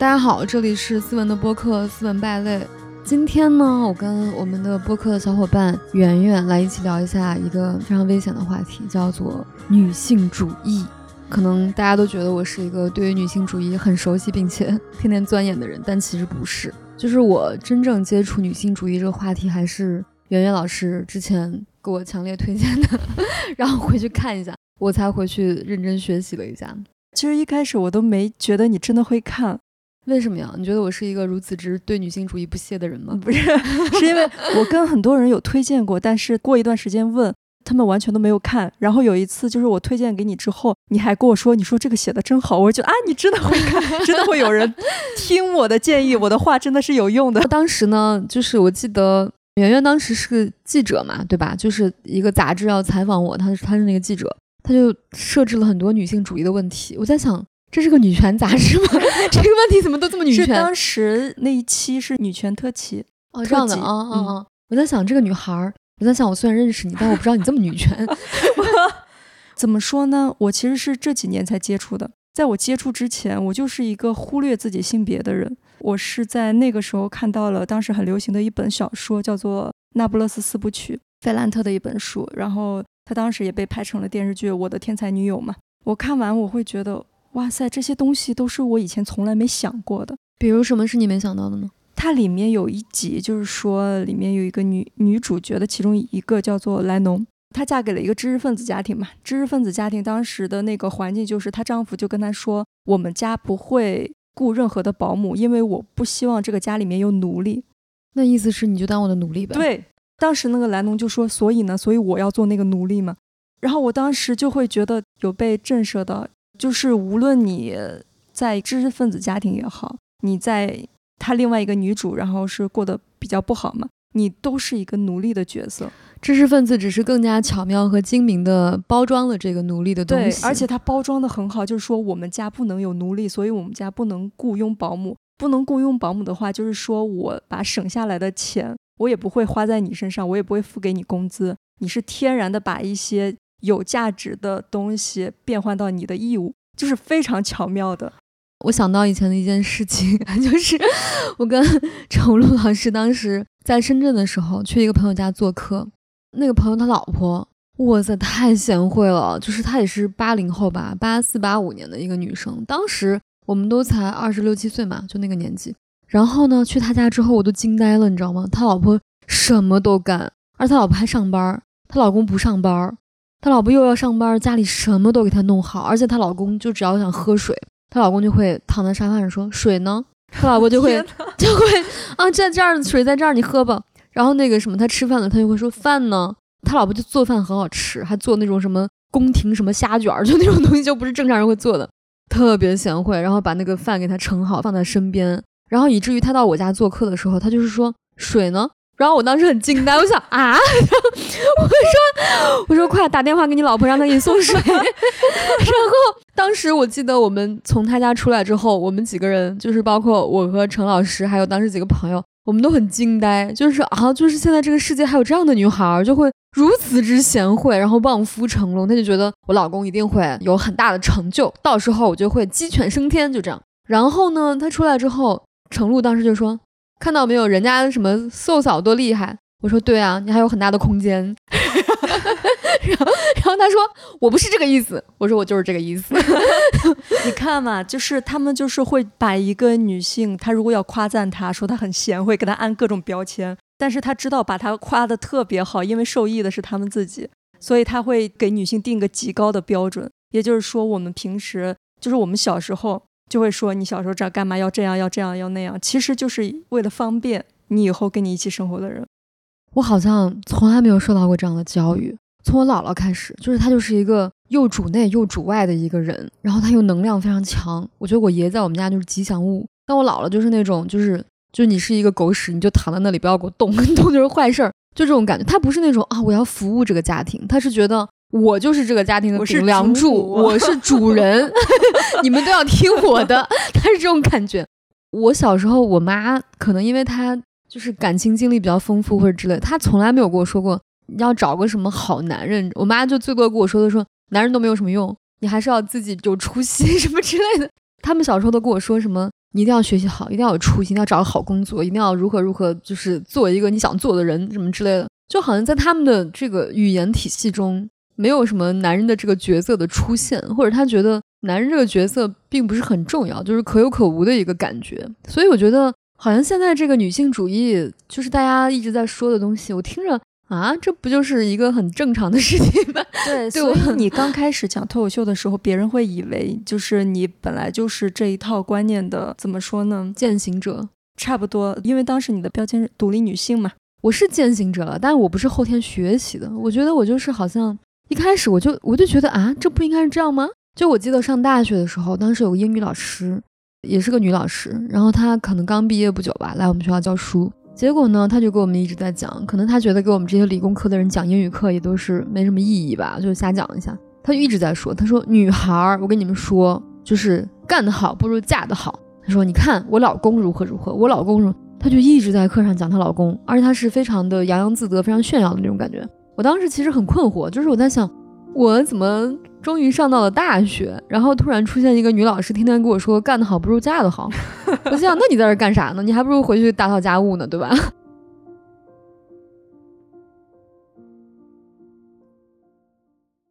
大家好，这里是思文的播客《思文败类》。今天呢，我跟我们的播客的小伙伴圆圆来一起聊一下一个非常危险的话题，叫做女性主义。可能大家都觉得我是一个对于女性主义很熟悉并且天天钻研的人，但其实不是。就是我真正接触女性主义这个话题，还是圆圆老师之前给我强烈推荐的，让我回去看一下，我才回去认真学习了一下。其实一开始我都没觉得你真的会看，为什么呀？你觉得我是一个如此之对女性主义不屑的人吗？不是，是因为我跟很多人有推荐过，但是过一段时间问他们完全都没有看。然后有一次就是我推荐给你之后，你还跟我说，你说这个写的真好，我就啊，你真的会看，真的会有人听我的建议，我的话真的是有用的。当时呢，就是我记得圆圆当时是个记者嘛，对吧？就是一个杂志要采访我，他是他是那个记者。他就设置了很多女性主义的问题，我在想，这是个女权杂志吗？这个问题怎么都这么女权？是当时那一期是女权特辑哦，这样的啊啊啊！我在想这个女孩儿，我在想我虽然认识你，但我不知道你这么女权。怎么说呢？我其实是这几年才接触的，在我接触之前，我就是一个忽略自己性别的人。我是在那个时候看到了当时很流行的一本小说，叫做《那不勒斯四部曲》，费兰特的一本书，然后。他当时也被拍成了电视剧《我的天才女友》嘛。我看完我会觉得，哇塞，这些东西都是我以前从来没想过的。比如什么是你没想到的呢？它里面有一集，就是说里面有一个女女主角的其中一个叫做莱农，她嫁给了一个知识分子家庭嘛。知识分子家庭当时的那个环境就是，她丈夫就跟她说：“我们家不会雇任何的保姆，因为我不希望这个家里面有奴隶。”那意思是你就当我的奴隶呗？对。当时那个莱农就说：“所以呢，所以我要做那个奴隶嘛。”然后我当时就会觉得有被震慑到，就是无论你在知识分子家庭也好，你在他另外一个女主，然后是过得比较不好嘛，你都是一个奴隶的角色。知识分子只是更加巧妙和精明的包装了这个奴隶的东西，对，而且他包装的很好，就是说我们家不能有奴隶，所以我们家不能雇佣保姆，不能雇佣保姆的话，就是说我把省下来的钱。我也不会花在你身上，我也不会付给你工资。你是天然的把一些有价值的东西变换到你的义务，就是非常巧妙的。我想到以前的一件事情，就是我跟程璐老师当时在深圳的时候，去一个朋友家做客。那个朋友他老婆，哇塞，太贤惠了。就是她也是八零后吧，八四八五年的一个女生。当时我们都才二十六七岁嘛，就那个年纪。然后呢，去他家之后我都惊呆了，你知道吗？他老婆什么都干，而他老婆还上班，他老公不上班，他老婆又要上班，家里什么都给她弄好，而且她老公就只要想喝水，她老公就会躺在沙发上说水呢，她老婆就会 就会啊在这儿水在这儿你喝吧，然后那个什么他吃饭了他就会说饭呢，他老婆就做饭很好吃，还做那种什么宫廷什么虾卷儿，就那种东西就不是正常人会做的，特别贤惠，然后把那个饭给她盛好放在身边。然后以至于她到我家做客的时候，她就是说水呢。然后我当时很惊呆，我想啊，我说我说快打电话给你老婆，让她给你送水。然后当时我记得我们从他家出来之后，我们几个人就是包括我和陈老师，还有当时几个朋友，我们都很惊呆，就是啊，就是现在这个世界还有这样的女孩，就会如此之贤惠，然后望夫成龙。他就觉得我老公一定会有很大的成就，到时候我就会鸡犬升天，就这样。然后呢，他出来之后。程璐当时就说：“看到没有，人家什么瘦嫂多厉害。”我说：“对啊，你还有很大的空间。”然后，然后他说：“我不是这个意思。”我说：“我就是这个意思。”你看嘛，就是他们就是会把一个女性，她如果要夸赞她说她很贤惠，给她安各种标签，但是她知道把她夸的特别好，因为受益的是他们自己，所以他会给女性定个极高的标准。也就是说，我们平时就是我们小时候。就会说你小时候这干嘛要这样要这样要那样，其实就是为了方便你以后跟你一起生活的人。我好像从来没有受到过这样的教育，从我姥姥开始，就是她就是一个又主内又主外的一个人，然后她又能量非常强。我觉得我爷在我们家就是吉祥物，但我姥姥就是那种就是就你是一个狗屎，你就躺在那里不要给我动，动就是坏事儿，就这种感觉。她不是那种啊我要服务这个家庭，她是觉得。我就是这个家庭的顶梁柱，我是主 人，你们都要听我的。他是这种感觉。我小时候，我妈可能因为她就是感情经历比较丰富或者之类，她从来没有跟我说过要找个什么好男人。我妈就最多跟我说的说，男人都没有什么用，你还是要自己有出息 什么之类的。他们小时候都跟我说什么，你一定要学习好，一定要有出息，一定要找个好工作，一定要如何如何，就是做一个你想做的人，什么之类的。就好像在他们的这个语言体系中，没有什么男人的这个角色的出现，或者他觉得男人这个角色并不是很重要，就是可有可无的一个感觉。所以我觉得，好像现在这个女性主义，就是大家一直在说的东西，我听着。啊，这不就是一个很正常的事情吗？对，所以你刚开始讲脱口秀的时候，别人会以为就是你本来就是这一套观念的，怎么说呢？践行者，差不多。因为当时你的标签是独立女性嘛，我是践行者了，但是我不是后天学习的。我觉得我就是好像一开始我就我就觉得啊，这不应该是这样吗？就我记得上大学的时候，当时有个英语老师，也是个女老师，然后她可能刚毕业不久吧，来我们学校教书。结果呢，她就给我们一直在讲，可能她觉得给我们这些理工科的人讲英语课也都是没什么意义吧，就瞎讲一下。她就一直在说，她说女孩儿，我跟你们说，就是干得好不如嫁得好。她说，你看我老公如何如何，我老公如，他就一直在课上讲她老公，而且她是非常的洋洋自得，非常炫耀的那种感觉。我当时其实很困惑，就是我在想，我怎么？终于上到了大学，然后突然出现一个女老师，天天跟我说干得好不如嫁得好。我想，那你在这干啥呢？你还不如回去打扫家务呢，对吧？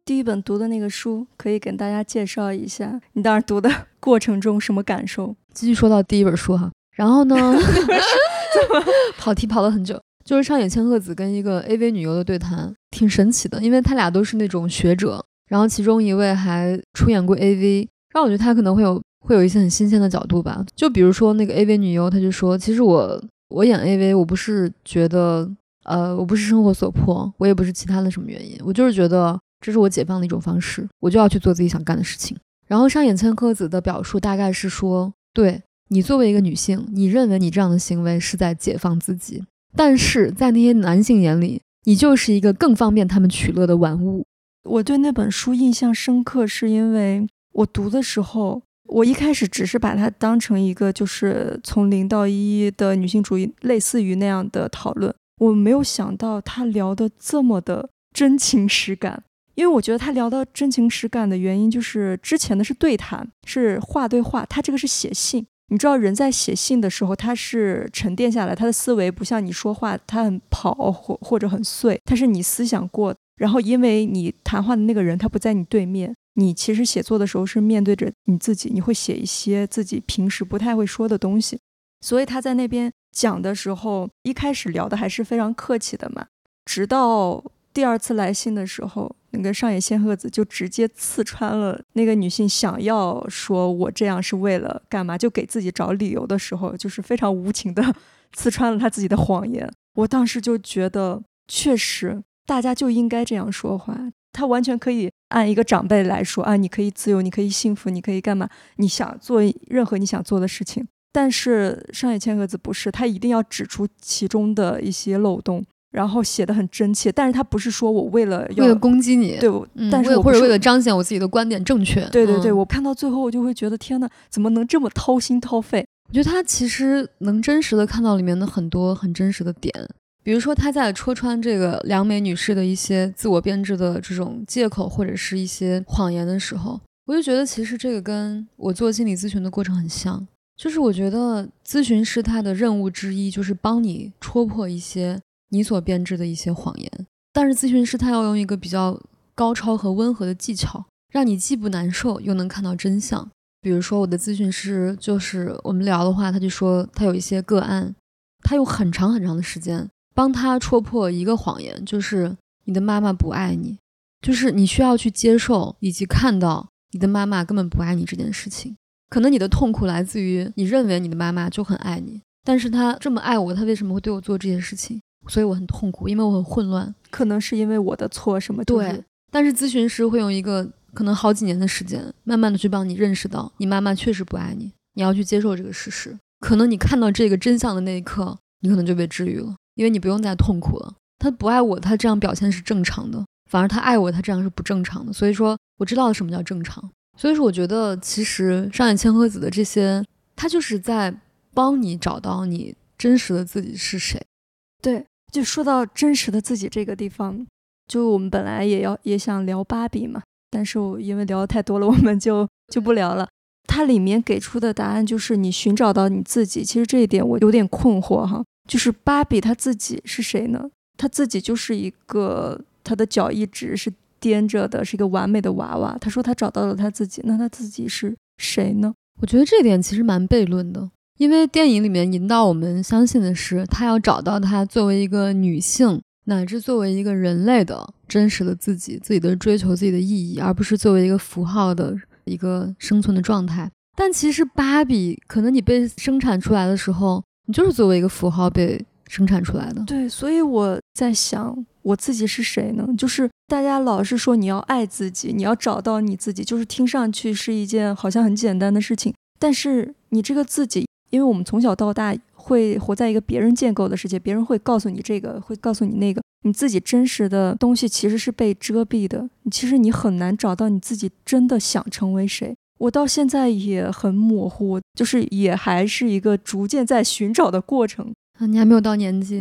第一本读的那个书可以跟大家介绍一下，你当时读的过程中什么感受？继续说到第一本书哈，然后呢，跑题跑了很久，就是上野千鹤子跟一个 AV 女优的对谈，挺神奇的，因为他俩都是那种学者。然后其中一位还出演过 AV，让我觉得他可能会有会有一些很新鲜的角度吧。就比如说那个 AV 女优，她就说，其实我我演 AV，我不是觉得，呃，我不是生活所迫，我也不是其他的什么原因，我就是觉得这是我解放的一种方式，我就要去做自己想干的事情。然后上野千鹤子的表述大概是说，对你作为一个女性，你认为你这样的行为是在解放自己，但是在那些男性眼里，你就是一个更方便他们取乐的玩物。我对那本书印象深刻，是因为我读的时候，我一开始只是把它当成一个就是从零到一的女性主义，类似于那样的讨论。我没有想到他聊的这么的真情实感，因为我觉得他聊到真情实感的原因，就是之前的是对谈，是话对话，他这个是写信。你知道，人在写信的时候，他是沉淀下来，他的思维不像你说话，他很跑或或者很碎，他是你思想过。然后，因为你谈话的那个人他不在你对面，你其实写作的时候是面对着你自己，你会写一些自己平时不太会说的东西。所以他在那边讲的时候，一开始聊的还是非常客气的嘛。直到第二次来信的时候，那个上野千鹤子就直接刺穿了那个女性想要说我这样是为了干嘛，就给自己找理由的时候，就是非常无情的刺穿了她自己的谎言。我当时就觉得，确实。大家就应该这样说话，他完全可以按一个长辈来说啊，你可以自由，你可以幸福，你可以干嘛？你想做任何你想做的事情。但是上野千鹤子不是，他一定要指出其中的一些漏洞，然后写的很真切。但是他不是说我为了为了攻击你，对，但是或者为了彰显我自己的观点正确。对对对，我看到最后我就会觉得天呐，怎么能这么掏心掏肺？我觉得他其实能真实的看到里面的很多很真实的点。比如说，他在戳穿这个梁美女士的一些自我编织的这种借口或者是一些谎言的时候，我就觉得其实这个跟我做心理咨询的过程很像。就是我觉得咨询师他的任务之一就是帮你戳破一些你所编织的一些谎言，但是咨询师他要用一个比较高超和温和的技巧，让你既不难受又能看到真相。比如说，我的咨询师就是我们聊的话，他就说他有一些个案，他有很长很长的时间。帮他戳破一个谎言，就是你的妈妈不爱你，就是你需要去接受以及看到你的妈妈根本不爱你这件事情。可能你的痛苦来自于你认为你的妈妈就很爱你，但是她这么爱我，她为什么会对我做这些事情？所以我很痛苦，因为我很混乱。可能是因为我的错什么？对。但是咨询师会用一个可能好几年的时间，慢慢的去帮你认识到你妈妈确实不爱你，你要去接受这个事实。可能你看到这个真相的那一刻，你可能就被治愈了。因为你不用再痛苦了，他不爱我，他这样表现是正常的；反而他爱我，他这样是不正常的。所以说，我知道了什么叫正常。所以说，我觉得其实上野千鹤子的这些，他就是在帮你找到你真实的自己是谁。对，就说到真实的自己这个地方，就我们本来也要也想聊芭比嘛，但是我因为聊的太多了，我们就就不聊了。它里面给出的答案就是你寻找到你自己。其实这一点我有点困惑哈，就是芭比她自己是谁呢？她自己就是一个，她的脚一直是踮着的，是一个完美的娃娃。她说她找到了她自己，那她自己是谁呢？我觉得这点其实蛮悖论的，因为电影里面引导我们相信的是，她要找到她作为一个女性乃至作为一个人类的真实的自己，自己的追求自己的意义，而不是作为一个符号的。一个生存的状态，但其实芭比可能你被生产出来的时候，你就是作为一个符号被生产出来的。对，所以我在想，我自己是谁呢？就是大家老是说你要爱自己，你要找到你自己，就是听上去是一件好像很简单的事情。但是你这个自己，因为我们从小到大会活在一个别人建构的世界，别人会告诉你这个，会告诉你那个。你自己真实的东西其实是被遮蔽的，其实你很难找到你自己真的想成为谁。我到现在也很模糊，就是也还是一个逐渐在寻找的过程啊。你还没有到年纪，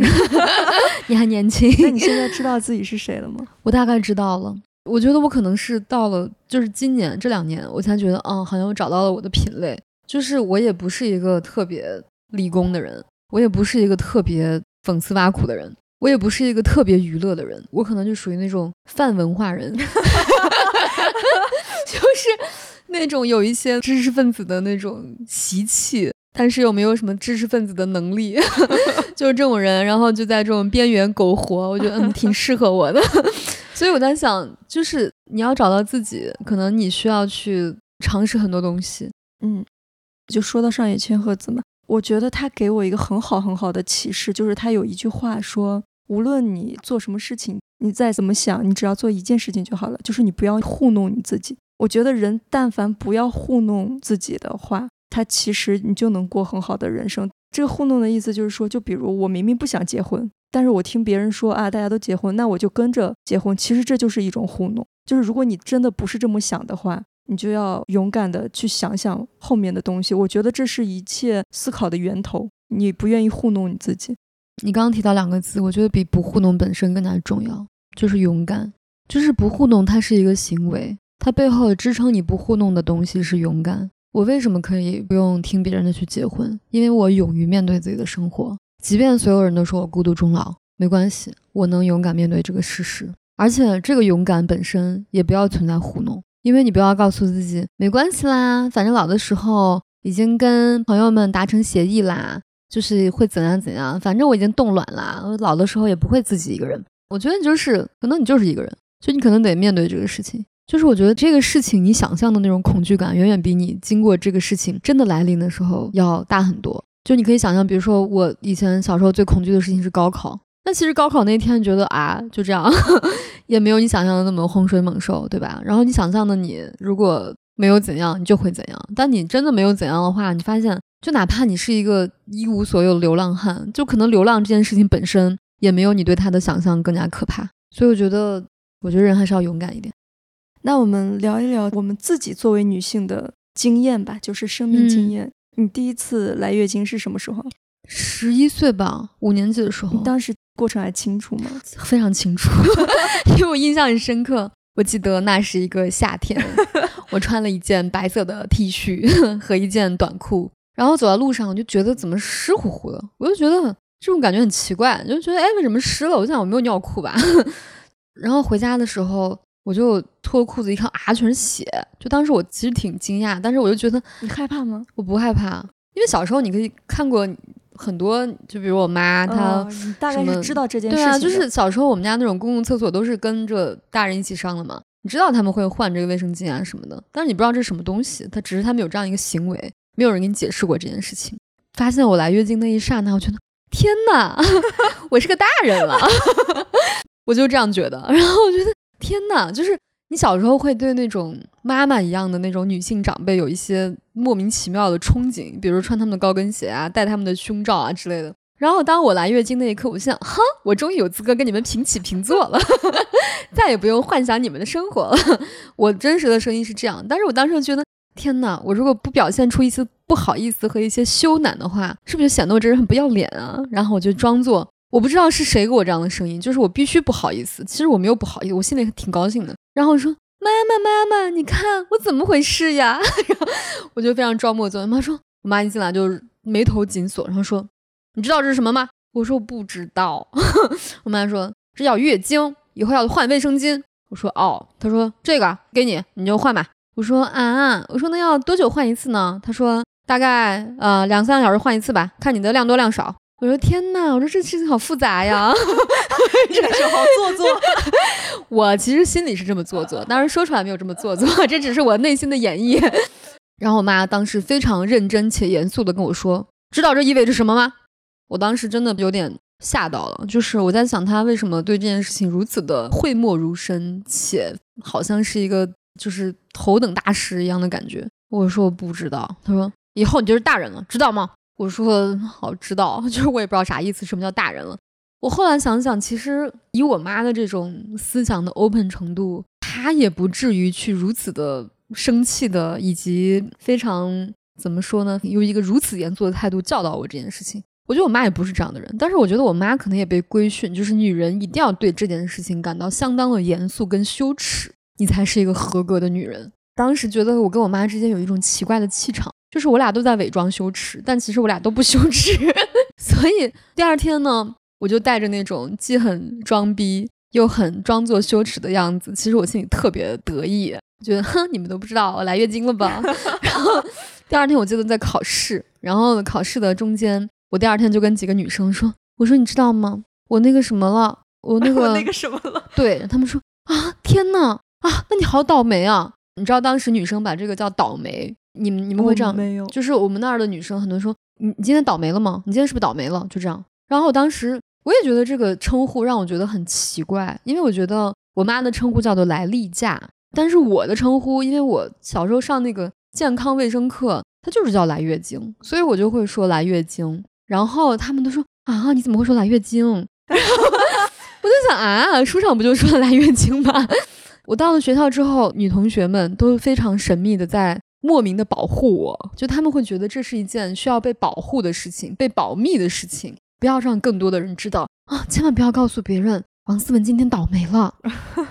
你还年轻。那你现在知道自己是谁了吗？我大概知道了。我觉得我可能是到了，就是今年这两年，我才觉得，嗯，好像我找到了我的品类。就是我也不是一个特别立功的人，我也不是一个特别讽刺挖苦的人。我也不是一个特别娱乐的人，我可能就属于那种泛文化人，就是那种有一些知识分子的那种习气，但是又没有什么知识分子的能力，就是这种人，然后就在这种边缘苟活，我觉得嗯挺适合我的。所以我在想，就是你要找到自己，可能你需要去尝试很多东西。嗯，就说到上野千鹤子嘛，我觉得他给我一个很好很好的启示，就是他有一句话说。无论你做什么事情，你再怎么想，你只要做一件事情就好了，就是你不要糊弄你自己。我觉得人但凡不要糊弄自己的话，他其实你就能过很好的人生。这个糊弄的意思就是说，就比如我明明不想结婚，但是我听别人说啊，大家都结婚，那我就跟着结婚。其实这就是一种糊弄。就是如果你真的不是这么想的话，你就要勇敢的去想想后面的东西。我觉得这是一切思考的源头。你不愿意糊弄你自己。你刚刚提到两个字，我觉得比不糊弄本身更加重要，就是勇敢。就是不糊弄，它是一个行为，它背后支撑你不糊弄的东西是勇敢。我为什么可以不用听别人的去结婚？因为我勇于面对自己的生活，即便所有人都说我孤独终老，没关系，我能勇敢面对这个事实。而且这个勇敢本身也不要存在糊弄，因为你不要告诉自己没关系啦，反正老的时候已经跟朋友们达成协议啦。就是会怎样怎样，反正我已经冻卵啦，老的时候也不会自己一个人。我觉得就是可能你就是一个人，就你可能得面对这个事情。就是我觉得这个事情你想象的那种恐惧感，远远比你经过这个事情真的来临的时候要大很多。就你可以想象，比如说我以前小时候最恐惧的事情是高考，那其实高考那天觉得啊就这样，也没有你想象的那么洪水猛兽，对吧？然后你想象的你如果没有怎样，你就会怎样。但你真的没有怎样的话，你发现。就哪怕你是一个一无所有的流浪汉，就可能流浪这件事情本身也没有你对他的想象更加可怕。所以我觉得，我觉得人还是要勇敢一点。那我们聊一聊我们自己作为女性的经验吧，就是生命经验。你第一次来月经是什么时候？十一岁吧，五年级的时候。当时过程还清楚吗？非常清楚，因为我印象很深刻。我记得那是一个夏天，我穿了一件白色的 T 恤和一件短裤。然后走在路上，我就觉得怎么湿乎乎的，我就觉得这种感觉很奇怪，就觉得哎，为什么湿了？我想我没有尿裤吧。然后回家的时候，我就脱裤子一看，啊，全是血。就当时我其实挺惊讶，但是我就觉得你害怕吗？我不害怕，因为小时候你可以看过很多，就比如我妈她大概是知道这件事情。对啊，就是小时候我们家那种公共厕所都是跟着大人一起上的嘛，你知道他们会换这个卫生巾啊什么的，但是你不知道这是什么东西，他只是他们有这样一个行为。没有人给你解释过这件事情。发现我来月经那一刹那，我觉得天哪，我是个大人了，我就这样觉得。然后我觉得天哪，就是你小时候会对那种妈妈一样的那种女性长辈有一些莫名其妙的憧憬，比如穿他们的高跟鞋啊，戴他们的胸罩啊之类的。然后当我来月经那一刻，我想，哈，我终于有资格跟你们平起平坐了，再也不用幻想你们的生活了。我真实的声音是这样，但是我当时觉得。天哪！我如果不表现出一丝不好意思和一些羞赧的话，是不是就显得我这人很不要脸啊？然后我就装作我不知道是谁给我这样的声音，就是我必须不好意思。其实我没有不好意思，我心里挺高兴的。然后我说妈妈妈妈，你看我怎么回事呀？我就非常装模作样。妈说，我妈一进来就眉头紧锁，然后说，你知道这是什么吗？我说我不知道。我妈说，这叫月经，以后要换卫生巾。我说哦。她说这个给你，你就换吧。我说啊，我说那要多久换一次呢？她说大概呃两三个小时换一次吧，看你的量多量少。我说天呐，我说这事情好复杂呀，这个时候好做作。我其实心里是这么做作，当然说出来没有这么做作，这只是我内心的演绎。然后我妈当时非常认真且严肃的跟我说：“知道这意味着什么吗？”我当时真的有点吓到了，就是我在想她为什么对这件事情如此的讳莫如深，且好像是一个就是头等大事一样的感觉。我说我不知道，她说以后你就是大人了，知道吗？我说好知道，就是我也不知道啥意思，什么叫大人了。我后来想想，其实以我妈的这种思想的 open 程度，她也不至于去如此的生气的，以及非常怎么说呢，用一个如此严肃的态度教导我这件事情。我觉得我妈也不是这样的人，但是我觉得我妈可能也被规训，就是女人一定要对这件事情感到相当的严肃跟羞耻，你才是一个合格的女人。当时觉得我跟我妈之间有一种奇怪的气场。就是我俩都在伪装羞耻，但其实我俩都不羞耻。所以第二天呢，我就带着那种既很装逼又很装作羞耻的样子。其实我心里特别得意，觉得哼，你们都不知道我来月经了吧？然后第二天我记得在考试，然后考试的中间，我第二天就跟几个女生说：“我说你知道吗？我那个什么了？我那个 那个什么了？”对他们说：“啊，天呐，啊，那你好倒霉啊！你知道当时女生把这个叫倒霉。”你们你们会这样？没有，就是我们那儿的女生，很多说你你今天倒霉了吗？你今天是不是倒霉了？就这样。然后我当时我也觉得这个称呼让我觉得很奇怪，因为我觉得我妈的称呼叫做来例假，但是我的称呼，因为我小时候上那个健康卫生课，它就是叫来月经，所以我就会说来月经。然后他们都说啊，你怎么会说来月经？我就想啊，书上不就说来月经吗？我到了学校之后，女同学们都非常神秘的在。莫名的保护我，就他们会觉得这是一件需要被保护的事情，被保密的事情，不要让更多的人知道啊！千万不要告诉别人，王思文今天倒霉了。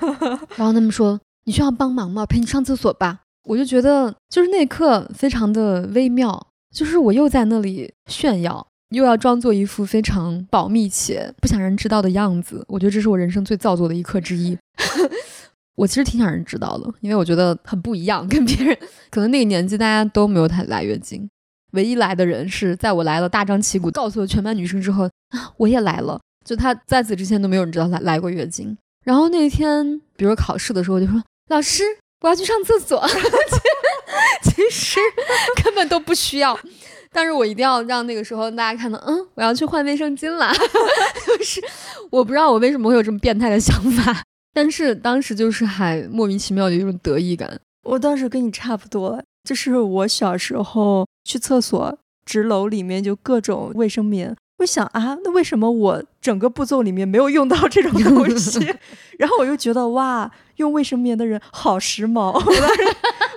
然后他们说：“你需要帮忙吗？陪你上厕所吧。”我就觉得，就是那一刻非常的微妙，就是我又在那里炫耀，又要装作一副非常保密且不想人知道的样子。我觉得这是我人生最造作的一刻之一。我其实挺想人知道的，因为我觉得很不一样，跟别人可能那个年纪大家都没有太来月经，唯一来的人是在我来了大张旗鼓告诉了全班女生之后啊，我也来了。就他在此之前都没有人知道他来过月经。然后那天，比如考试的时候，我就说老师，我要去上厕所。其实根本都不需要，但是我一定要让那个时候大家看到，嗯，我要去换卫生巾了。就是我不知道我为什么会有这么变态的想法。但是当时就是还莫名其妙的一种得意感。我当时跟你差不多，就是我小时候去厕所，纸篓里面就各种卫生棉。我想啊，那为什么我整个步骤里面没有用到这种东西？然后我又觉得哇，用卫生棉的人好时髦。我当时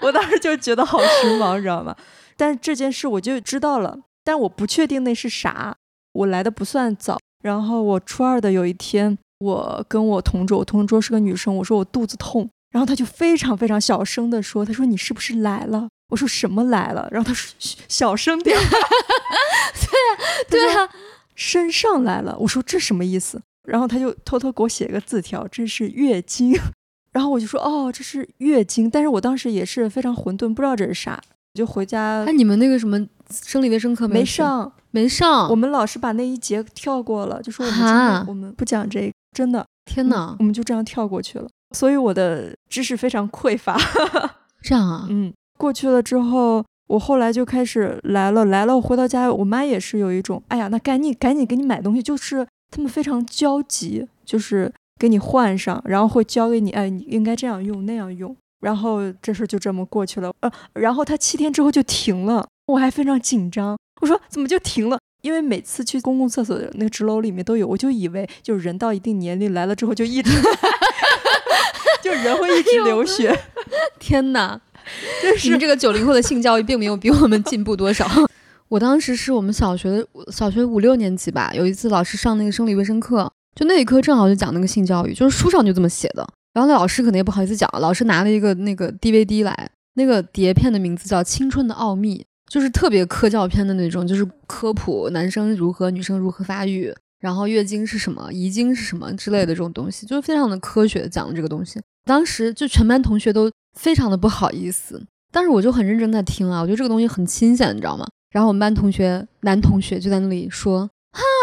我当时就觉得好时髦，你知道吗？但是这件事我就知道了，但我不确定那是啥。我来的不算早，然后我初二的有一天。我跟我同桌，我同桌是个女生，我说我肚子痛，然后她就非常非常小声的说：“她说你是不是来了？”我说什么来了？然后她说小声点。对呀，对呀，身上来了。我说这什么意思？然后她就偷偷给我写个字条，这是月经。然后我就说哦，这是月经。但是我当时也是非常混沌，不知道这是啥，就回家。哎，你们那个什么生理卫生课没上？没上。我们老师把那一节跳过了，就说我们今天我们不讲这个。真的，天哪，我们就这样跳过去了，所以我的知识非常匮乏。这样啊，嗯，过去了之后，我后来就开始来了，来了，我回到家，我妈也是有一种，哎呀，那赶紧赶紧给你买东西，就是他们非常焦急，就是给你换上，然后会教给你，哎，你应该这样用那样用，然后这事就这么过去了。呃，然后他七天之后就停了，我还非常紧张，我说怎么就停了？因为每次去公共厕所的那个纸篓里面都有，我就以为就是人到一定年龄来了之后就一直，就人会一直流血。天哪，你们这个九零后的性教育并没有比我们进步多少。我当时是我们小学的小学五六年级吧，有一次老师上那个生理卫生课，就那一课正好就讲那个性教育，就是书上就这么写的。然后那老师可能也不好意思讲，老师拿了一个那个 DVD 来，那个碟片的名字叫《青春的奥秘》，就是特别科教片的那种，就是科普男生如何、女生如何发育，然后月经是什么、遗精是什么之类的这种东西，就是非常的科学讲的这个东西。当时就全班同学都非常的不好意思，但是我就很认真在听啊，我觉得这个东西很新鲜，你知道吗？然后我们班同学男同学就在那里说：“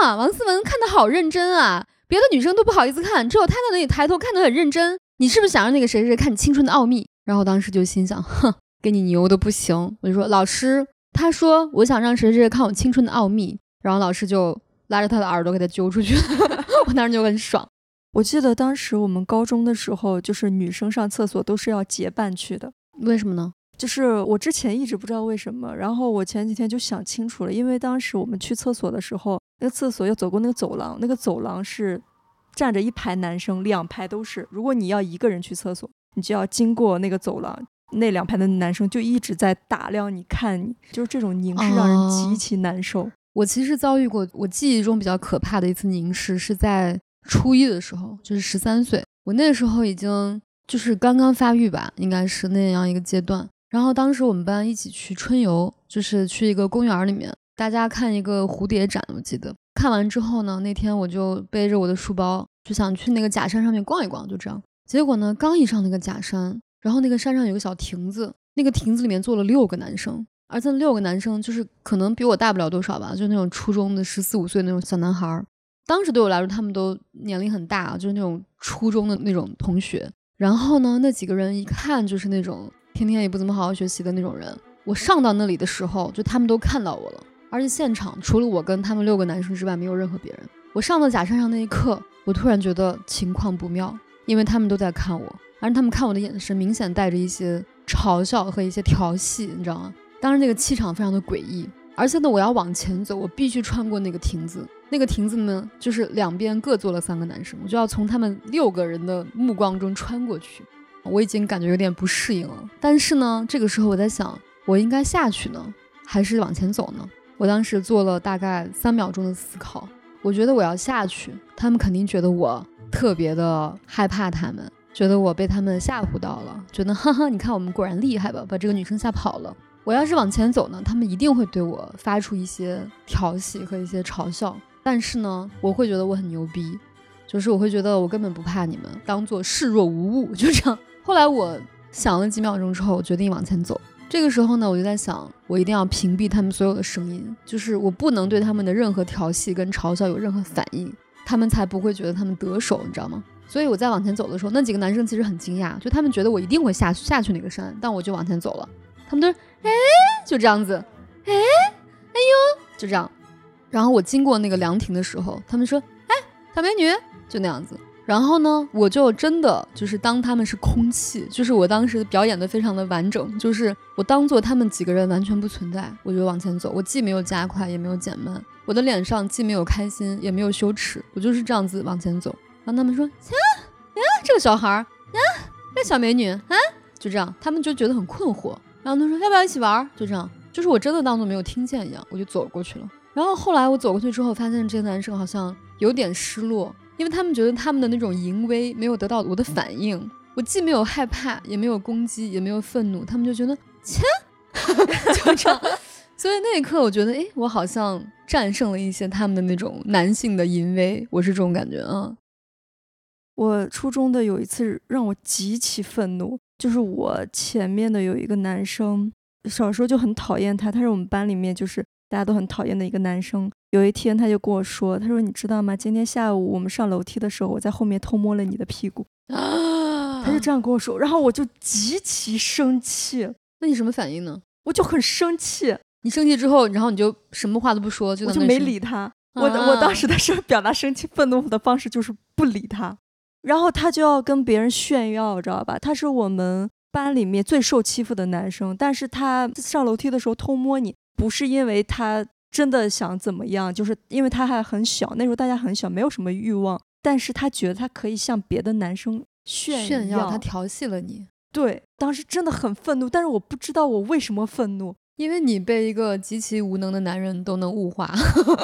哈，王思文看的好认真啊，别的女生都不好意思看，只有他在那里抬头看得很认真。你是不是想让那个谁谁看你青春的奥秘？”然后我当时就心想：“哼，给你牛的不行。”我就说：“老师，他说我想让谁谁谁看我青春的奥秘。”然后老师就拉着他的耳朵给他揪出去了。我当时就很爽。我记得当时我们高中的时候，就是女生上厕所都是要结伴去的，为什么呢？就是我之前一直不知道为什么，然后我前几天就想清楚了，因为当时我们去厕所的时候，那个厕所要走过那个走廊，那个走廊是站着一排男生，两排都是。如果你要一个人去厕所，你就要经过那个走廊，那两排的男生就一直在打量你看你，就是这种凝视让人极其难受。我其实遭遇过，我记忆中比较可怕的一次凝视是在初一的时候，就是十三岁，我那时候已经就是刚刚发育吧，应该是那样一个阶段。然后当时我们班一起去春游，就是去一个公园里面，大家看一个蝴蝶展。我记得看完之后呢，那天我就背着我的书包，就想去那个假山上面逛一逛，就这样。结果呢，刚一上那个假山，然后那个山上有个小亭子，那个亭子里面坐了六个男生，而且六个男生就是可能比我大不了多少吧，就那种初中的十四五岁那种小男孩儿。当时对我来说，他们都年龄很大，就是那种初中的那种同学。然后呢，那几个人一看就是那种。天天也不怎么好好学习的那种人，我上到那里的时候，就他们都看到我了，而且现场除了我跟他们六个男生之外，没有任何别人。我上到假山上那一刻，我突然觉得情况不妙，因为他们都在看我，而且他们看我的眼神明显带着一些嘲笑和一些调戏，你知道吗？当时那个气场非常的诡异，而且呢，我要往前走，我必须穿过那个亭子，那个亭子呢，就是两边各坐了三个男生，我就要从他们六个人的目光中穿过去。我已经感觉有点不适应了，但是呢，这个时候我在想，我应该下去呢，还是往前走呢？我当时做了大概三秒钟的思考，我觉得我要下去，他们肯定觉得我特别的害怕，他们觉得我被他们吓唬到了，觉得哈哈，你看我们果然厉害吧，把这个女生吓跑了。我要是往前走呢，他们一定会对我发出一些调戏和一些嘲笑，但是呢，我会觉得我很牛逼，就是我会觉得我根本不怕你们，当做视若无物，就这样。后来我想了几秒钟之后，我决定往前走。这个时候呢，我就在想，我一定要屏蔽他们所有的声音，就是我不能对他们的任何调戏跟嘲笑有任何反应，他们才不会觉得他们得手，你知道吗？所以我在往前走的时候，那几个男生其实很惊讶，就他们觉得我一定会下下去那个山，但我就往前走了。他们都说：“哎，就这样子，哎，哎呦，就这样。”然后我经过那个凉亭的时候，他们说：“哎，小美女，就那样子。”然后呢，我就真的就是当他们是空气，就是我当时表演的非常的完整，就是我当做他们几个人完全不存在，我就往前走，我既没有加快也没有减慢，我的脸上既没有开心也没有羞耻，我就是这样子往前走。然后他们说：“呀呀，这个小孩儿呀，这小美女啊，就这样，他们就觉得很困惑。然后他说要不要一起玩？就这样，就是我真的当做没有听见一样，我就走过去了。然后后来我走过去之后，发现这些男生好像有点失落。”因为他们觉得他们的那种淫威没有得到我的反应，我既没有害怕，也没有攻击，也没有愤怒，他们就觉得切，就这样。所以那一刻，我觉得，哎，我好像战胜了一些他们的那种男性的淫威，我是这种感觉啊。我初中的有一次让我极其愤怒，就是我前面的有一个男生，小时候就很讨厌他，他是我们班里面就是大家都很讨厌的一个男生。有一天，他就跟我说：“他说你知道吗？今天下午我们上楼梯的时候，我在后面偷摸了你的屁股。”啊！他就这样跟我说，然后我就极其生气。那你什么反应呢？我就很生气。你生气之后，然后你就什么话都不说，就我就没理他。我我当时的生 表达生气愤怒的方式就是不理他。然后他就要跟别人炫耀，知道吧？他是我们班里面最受欺负的男生，但是他上楼梯的时候偷摸你，不是因为他。真的想怎么样？就是因为他还很小，那时候大家很小，没有什么欲望，但是他觉得他可以向别的男生炫耀，他调戏了你。对，当时真的很愤怒，但是我不知道我为什么愤怒，因为你被一个极其无能的男人都能物化。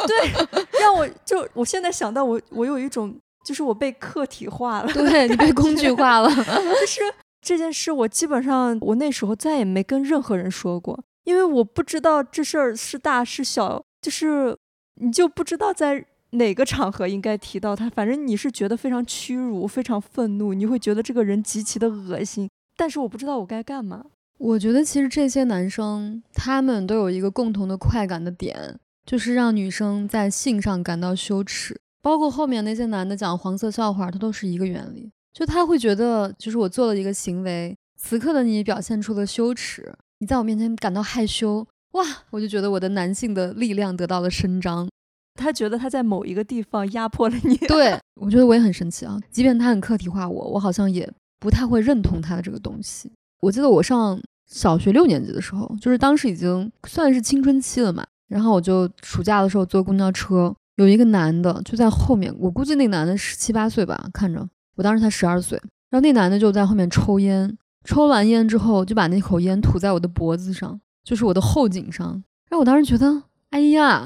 对，让我就我现在想到我，我有一种就是我被客体化了，对你被工具化了。就是这件事，我基本上我那时候再也没跟任何人说过，因为我不知道这事儿是大是小，就是你就不知道在哪个场合应该提到他。反正你是觉得非常屈辱、非常愤怒，你会觉得这个人极其的恶心，但是我不知道我该干嘛。我觉得其实这些男生他们都有一个共同的快感的点，就是让女生在性上感到羞耻。包括后面那些男的讲黄色笑话，他都是一个原理。就他会觉得，就是我做了一个行为，此刻的你表现出了羞耻，你在我面前感到害羞，哇，我就觉得我的男性的力量得到了伸张。他觉得他在某一个地方压迫了你。对，我觉得我也很神奇啊。即便他很客体化我，我好像也不太会认同他的这个东西。我记得我上小学六年级的时候，就是当时已经算是青春期了嘛，然后我就暑假的时候坐公交车。有一个男的就在后面，我估计那男的十七八岁吧，看着我当时才十二岁。然后那男的就在后面抽烟，抽完烟之后就把那口烟吐在我的脖子上，就是我的后颈上。然后我当时觉得，哎呀，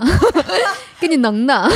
给你能的！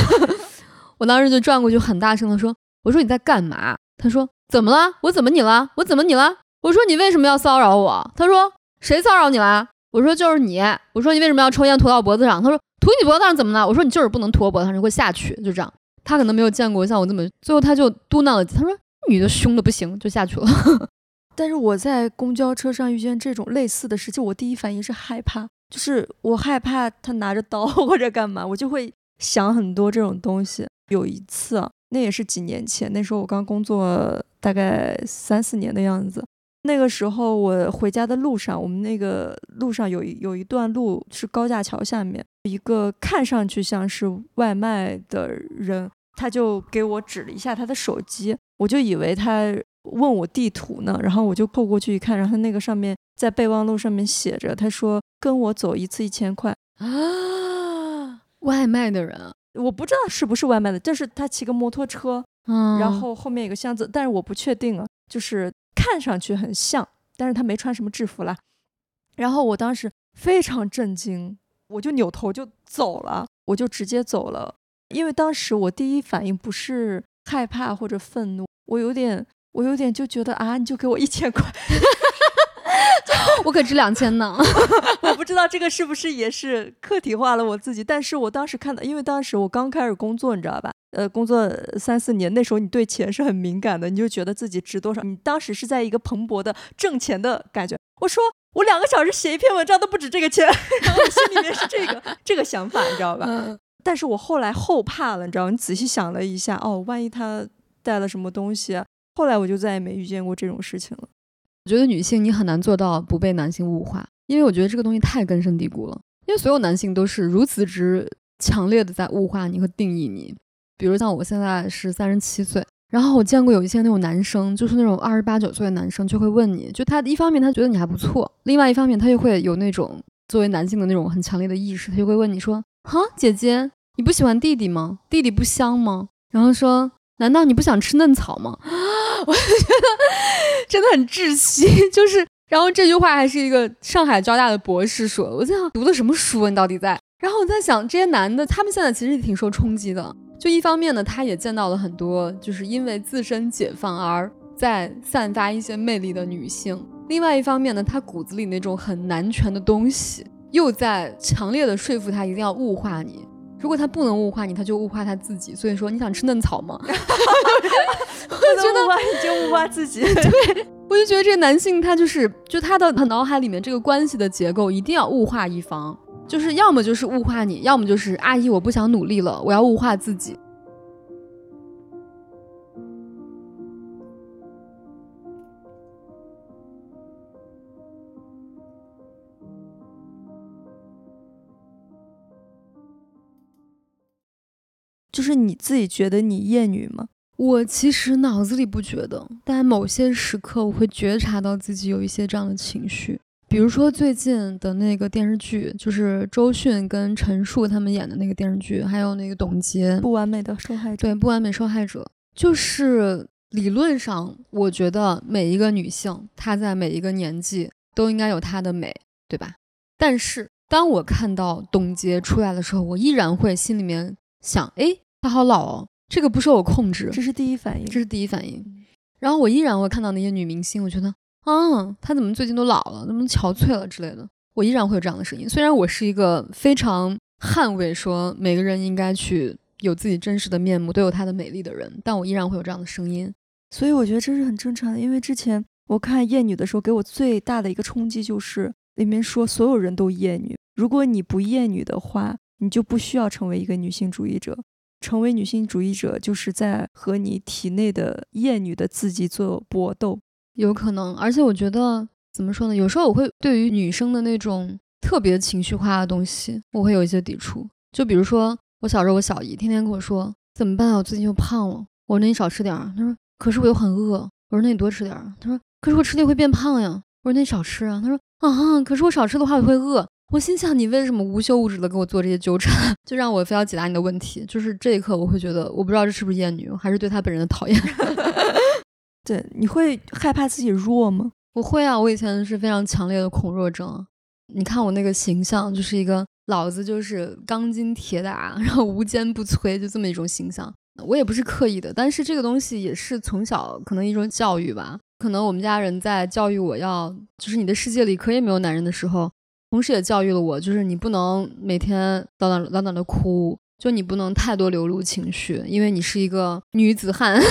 我当时就转过去很大声的说：“我说你在干嘛？”他说：“怎么了？我怎么你了？我怎么你了？”我说：“你为什么要骚扰我？”他说：“谁骚扰你了？”我说：“就是你。”我说：“你为什么要抽烟吐到我脖子上？”他说。涂你脖子上怎么了？我说你就是不能涂脖子上，你会下去，就这样。他可能没有见过像我这么，最后他就嘟囔了，他说女的凶的不行，就下去了。但是我在公交车上遇见这种类似的事情，我第一反应是害怕，就是我害怕他拿着刀或者干嘛，我就会想很多这种东西。有一次，那也是几年前，那时候我刚工作大概三四年的样子。那个时候我回家的路上，我们那个路上有一有一段路是高架桥下面，一个看上去像是外卖的人，他就给我指了一下他的手机，我就以为他问我地图呢，然后我就凑过去一看，然后那个上面在备忘录上面写着，他说跟我走一次一千块啊，外卖的人，我不知道是不是外卖的，就是他骑个摩托车，嗯，然后后面有个箱子，但是我不确定啊，就是。看上去很像，但是他没穿什么制服啦。然后我当时非常震惊，我就扭头就走了，我就直接走了。因为当时我第一反应不是害怕或者愤怒，我有点，我有点就觉得啊，你就给我一千块。我可值两千呢，我不知道这个是不是也是客体化了我自己，但是我当时看到，因为当时我刚开始工作，你知道吧？呃，工作三四年，那时候你对钱是很敏感的，你就觉得自己值多少。你当时是在一个蓬勃的挣钱的感觉。我说我两个小时写一篇文章都不止这个钱，然后我心里面是这个 这个想法，你知道吧？但是我后来后怕了，你知道？你仔细想了一下，哦，万一他带了什么东西，后来我就再也没遇见过这种事情了。我觉得女性你很难做到不被男性物化，因为我觉得这个东西太根深蒂固了。因为所有男性都是如此之强烈的在物化你和定义你。比如像我现在是三十七岁，然后我见过有一些那种男生，就是那种二十八九岁的男生，就会问你，就他一方面他觉得你还不错，另外一方面他又会有那种作为男性的那种很强烈的意识，他就会问你说：“哈，姐姐，你不喜欢弟弟吗？弟弟不香吗？”然后说：“难道你不想吃嫩草吗？” 我就觉得真的很窒息，就是，然后这句话还是一个上海交大的博士说，我在想读的什么书？你到底在？然后我在想，这些男的他们现在其实挺受冲击的，就一方面呢，他也见到了很多就是因为自身解放而在散发一些魅力的女性；另外一方面呢，他骨子里那种很男权的东西又在强烈的说服他一定要物化你。如果他不能物化你，他就物化他自己。所以说，你想吃嫩草吗？我觉得物化你就物化自己。对，我就觉得这个男性他就是，就他的他脑海里面这个关系的结构一定要物化一方，就是要么就是物化你，要么就是阿姨我不想努力了，我要物化自己。就是你自己觉得你厌女吗？我其实脑子里不觉得，但某些时刻我会觉察到自己有一些这样的情绪。比如说最近的那个电视剧，就是周迅跟陈数他们演的那个电视剧，还有那个董洁《不完美的受害者》。对，《不完美受害者》就是理论上，我觉得每一个女性她在每一个年纪都应该有她的美，对吧？但是当我看到董洁出来的时候，我依然会心里面想，哎。她好老哦，这个不受我控制，这是第一反应，这是第一反应。然后我依然会看到那些女明星，我觉得啊，她怎么最近都老了，怎么憔悴了之类的，我依然会有这样的声音。虽然我是一个非常捍卫说每个人应该去有自己真实的面目，都有她的美丽的人，但我依然会有这样的声音。所以我觉得这是很正常的，因为之前我看《厌女》的时候，给我最大的一个冲击就是里面说所有人都厌女，如果你不厌女的话，你就不需要成为一个女性主义者。成为女性主义者，就是在和你体内的厌女的自己做搏斗，有可能。而且我觉得怎么说呢？有时候我会对于女生的那种特别情绪化的东西，我会有一些抵触。就比如说我小时候，我小姨天天跟我说怎么办啊？我最近又胖了。我说那你少吃点儿。她说可是我又很饿。我说那你多吃点儿。她说可是我吃了会变胖呀。我说那你少吃啊。她说啊，可是我少吃的话我会饿。我心想，你为什么无休无止的给我做这些纠缠，就让我非要解答你的问题？就是这一刻，我会觉得，我不知道这是不是厌女，还是对他本人的讨厌。对，你会害怕自己弱吗？我会啊，我以前是非常强烈的恐弱症。你看我那个形象，就是一个老子就是钢筋铁打，然后无坚不摧，就这么一种形象。我也不是刻意的，但是这个东西也是从小可能一种教育吧。可能我们家人在教育我要，就是你的世界里可以没有男人的时候。同时也教育了我，就是你不能每天叨叨叨叨的哭，就你不能太多流露情绪，因为你是一个女子汉。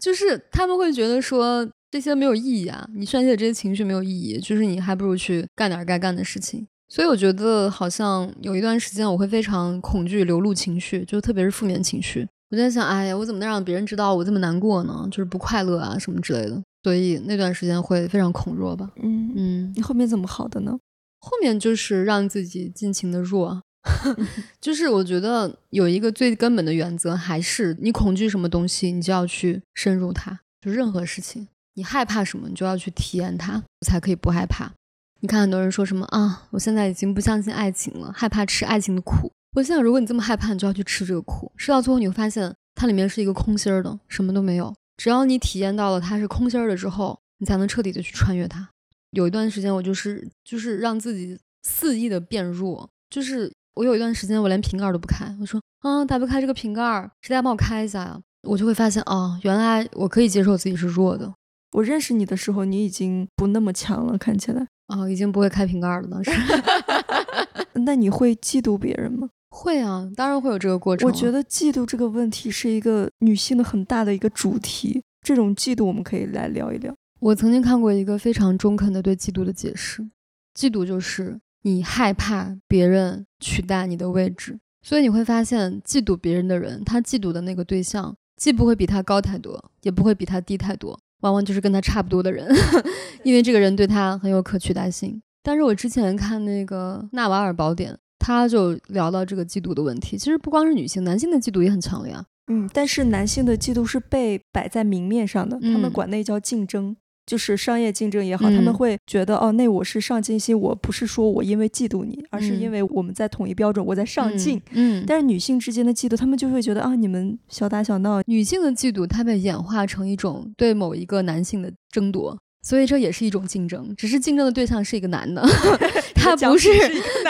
就是他们会觉得说这些没有意义啊，你宣泄这些情绪没有意义，就是你还不如去干点该干的事情。所以我觉得好像有一段时间我会非常恐惧流露情绪，就特别是负面情绪。我在想，哎呀，我怎么能让别人知道我这么难过呢？就是不快乐啊什么之类的。所以那段时间会非常恐弱吧？嗯嗯，你后面怎么好的呢？后面就是让自己尽情的弱，就是我觉得有一个最根本的原则，还是你恐惧什么东西，你就要去深入它。就任何事情，你害怕什么，你就要去体验它，才可以不害怕。你看很多人说什么啊，我现在已经不相信爱情了，害怕吃爱情的苦。我想，如果你这么害怕，你就要去吃这个苦，吃到最后你会发现它里面是一个空心儿的，什么都没有。只要你体验到了它是空心儿的之后，你才能彻底的去穿越它。有一段时间，我就是就是让自己肆意的变弱，就是我有一段时间我连瓶盖都不开，我说啊打不开这个瓶盖，谁来帮我开一下呀？我就会发现啊，原来我可以接受自己是弱的。我认识你的时候，你已经不那么强了，看起来啊，已经不会开瓶盖了。当时，那你会嫉妒别人吗？会啊，当然会有这个过程。我觉得嫉妒这个问题是一个女性的很大的一个主题。这种嫉妒，我们可以来聊一聊。我曾经看过一个非常中肯的对嫉妒的解释：嫉妒就是你害怕别人取代你的位置，所以你会发现，嫉妒别人的人，他嫉妒的那个对象，既不会比他高太多，也不会比他低太多，往往就是跟他差不多的人，因为这个人对他很有可取代性。但是我之前看那个《纳瓦尔宝典》。他就聊到这个嫉妒的问题，其实不光是女性，男性的嫉妒也很强烈啊。嗯，但是男性的嫉妒是被摆在明面上的，他们管那叫竞争，就是商业竞争也好，他们会觉得哦，那我是上进心，我不是说我因为嫉妒你，而是因为我们在统一标准，我在上进。嗯，但是女性之间的嫉妒，他们就会觉得啊，你们小打小闹。女性的嫉妒，它被演化成一种对某一个男性的争夺。所以这也是一种竞争，只是竞争的对象是一个男的，他不是，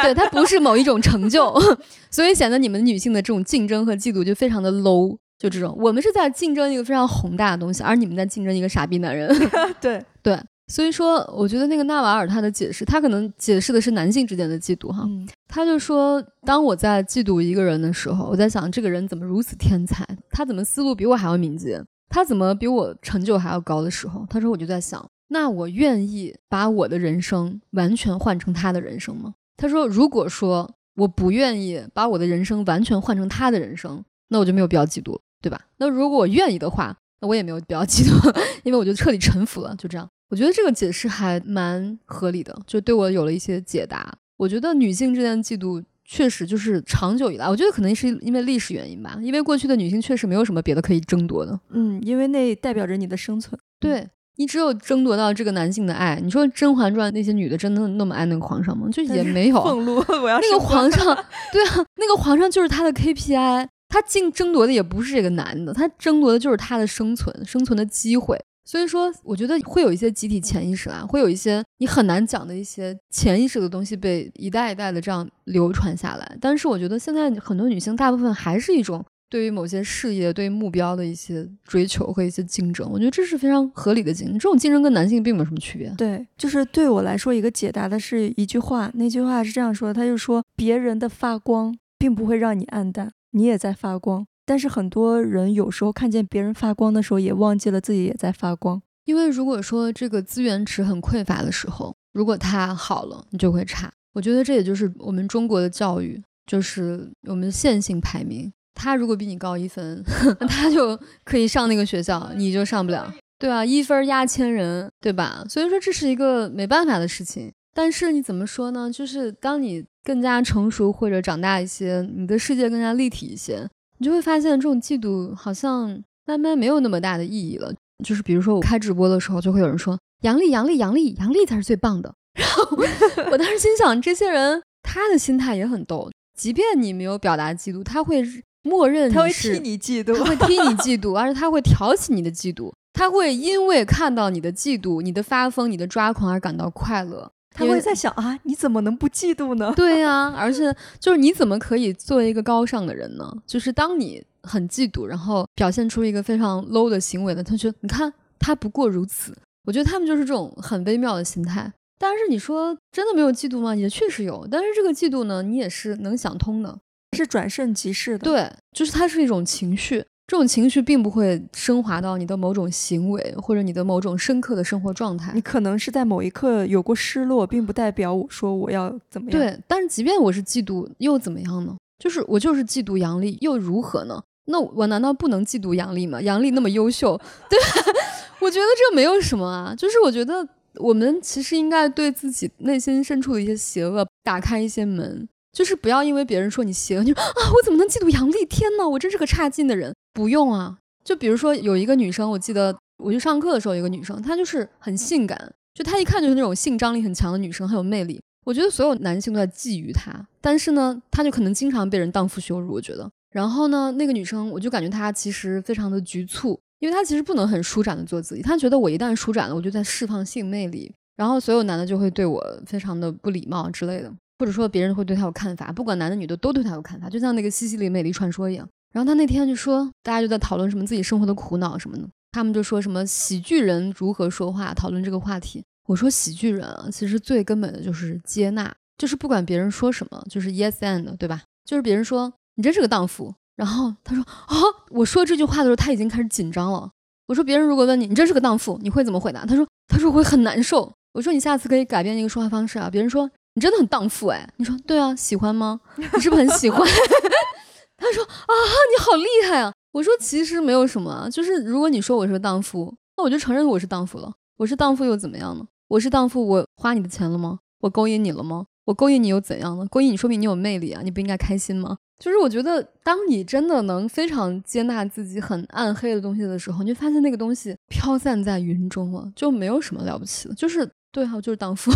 对他不是某一种成就，所以显得你们女性的这种竞争和嫉妒就非常的 low，就这种，我们是在竞争一个非常宏大的东西，而你们在竞争一个傻逼男人。对对，所以说，我觉得那个纳瓦尔他的解释，他可能解释的是男性之间的嫉妒哈，他就说，当我在嫉妒一个人的时候，我在想这个人怎么如此天才，他怎么思路比我还要敏捷，他怎么比我成就还要高的时候，他说我就在想。那我愿意把我的人生完全换成他的人生吗？他说：“如果说我不愿意把我的人生完全换成他的人生，那我就没有必要嫉妒，对吧？那如果我愿意的话，那我也没有必要嫉妒，因为我就彻底臣服了。就这样，我觉得这个解释还蛮合理的，就对我有了一些解答。我觉得女性之间的嫉妒确实就是长久以来，我觉得可能是因为历史原因吧，因为过去的女性确实没有什么别的可以争夺的。嗯，因为那代表着你的生存。对。”你只有争夺到这个男性的爱，你说《甄嬛传》那些女的真的那么爱那个皇上吗？就也没有。俸禄，我要那个皇上，对啊，那个皇上就是他的 KPI，他竞争夺的也不是这个男的，他争夺的就是他的生存，生存的机会。所以说，我觉得会有一些集体潜意识啊，会有一些你很难讲的一些潜意识的东西被一代一代的这样流传下来。但是我觉得现在很多女性大部分还是一种对于某些事业、对于目标的一些追求和一些竞争。我觉得这是非常合理的竞争，这种竞争跟男性并没有什么区别。对，就是对我来说，一个解答的是一句话，那句话是这样说的，他就说别人的发光并不会让你暗淡，你也在发光。但是很多人有时候看见别人发光的时候，也忘记了自己也在发光。因为如果说这个资源池很匮乏的时候，如果它好了，你就会差。我觉得这也就是我们中国的教育，就是我们线性排名。他如果比你高一分，他就可以上那个学校，你就上不了，对啊？一分压千人，对吧？所以说这是一个没办法的事情。但是你怎么说呢？就是当你更加成熟或者长大一些，你的世界更加立体一些。你就会发现，这种嫉妒好像慢慢没有那么大的意义了。就是比如说，我开直播的时候，就会有人说：“杨丽，杨丽，杨丽，杨丽才是最棒的。”然后 我当时心想，这些人他的心态也很逗。即便你没有表达嫉妒，他会默认他会替你嫉妒，他会替你嫉妒，而且他会挑起你的嫉妒，他会因为看到你的嫉妒、你的发疯、你的抓狂而感到快乐。他会在想啊，你怎么能不嫉妒呢？对呀，而且就是你怎么可以作为一个高尚的人呢？就是当你很嫉妒，然后表现出一个非常 low 的行为呢，他觉得你看他不过如此。我觉得他们就是这种很微妙的心态。但是你说真的没有嫉妒吗？也确实有。但是这个嫉妒呢，你也是能想通的，是转瞬即逝的。对，就是它是一种情绪。这种情绪并不会升华到你的某种行为或者你的某种深刻的生活状态。你可能是在某一刻有过失落，并不代表我说我要怎么样。对，但是即便我是嫉妒，又怎么样呢？就是我就是嫉妒杨丽，又如何呢？那我难道不能嫉妒杨丽吗？杨丽那么优秀，对吧，我觉得这没有什么啊。就是我觉得我们其实应该对自己内心深处的一些邪恶打开一些门。就是不要因为别人说你邪恶，你说啊，我怎么能嫉妒杨丽？天呐，我真是个差劲的人。不用啊，就比如说有一个女生，我记得我去上课的时候，一个女生，她就是很性感，就她一看就是那种性张力很强的女生，很有魅力。我觉得所有男性都在觊觎她，但是呢，她就可能经常被人荡妇羞辱。我觉得，然后呢，那个女生，我就感觉她其实非常的局促，因为她其实不能很舒展的做自己。她觉得我一旦舒展了，我就在释放性魅力，然后所有男的就会对我非常的不礼貌之类的，或者说别人会对她有看法，不管男的女的都对她有看法，就像那个西西里美丽传说一样。然后他那天就说，大家就在讨论什么自己生活的苦恼什么的。他们就说什么喜剧人如何说话，讨论这个话题。我说喜剧人啊，其实最根本的就是接纳，就是不管别人说什么，就是 yes and，对吧？就是别人说你真是个荡妇，然后他说啊，我说这句话的时候他已经开始紧张了。我说别人如果问你你真是个荡妇，你会怎么回答？他说他说我会很难受。我说你下次可以改变一个说话方式啊。别人说你真的很荡妇哎，你说对啊，喜欢吗？你是不是很喜欢？他说啊，你好厉害啊！我说其实没有什么，就是如果你说我是个荡妇，那我就承认我是荡妇了。我是荡妇又怎么样呢？我是荡妇，我花你的钱了吗？我勾引你了吗？我勾引你又怎样呢？勾引你说明你有魅力啊，你不应该开心吗？就是我觉得，当你真的能非常接纳自己很暗黑的东西的时候，你就发现那个东西飘散在云中了，就没有什么了不起的。就是对哈，就是荡妇，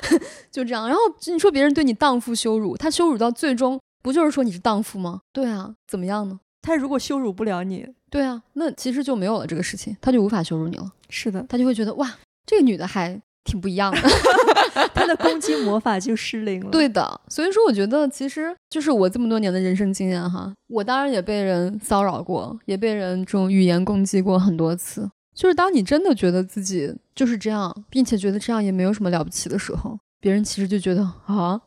就这样。然后你说别人对你荡妇羞辱，他羞辱到最终。不就是说你是荡妇吗？对啊，怎么样呢？他如果羞辱不了你，对啊，那其实就没有了这个事情，他就无法羞辱你了。是的，他就会觉得哇，这个女的还挺不一样的，他的攻击魔法就失灵了。对的，所以说我觉得其实就是我这么多年的人生经验哈，我当然也被人骚扰过，也被人这种语言攻击过很多次。就是当你真的觉得自己就是这样，并且觉得这样也没有什么了不起的时候。别人其实就觉得啊，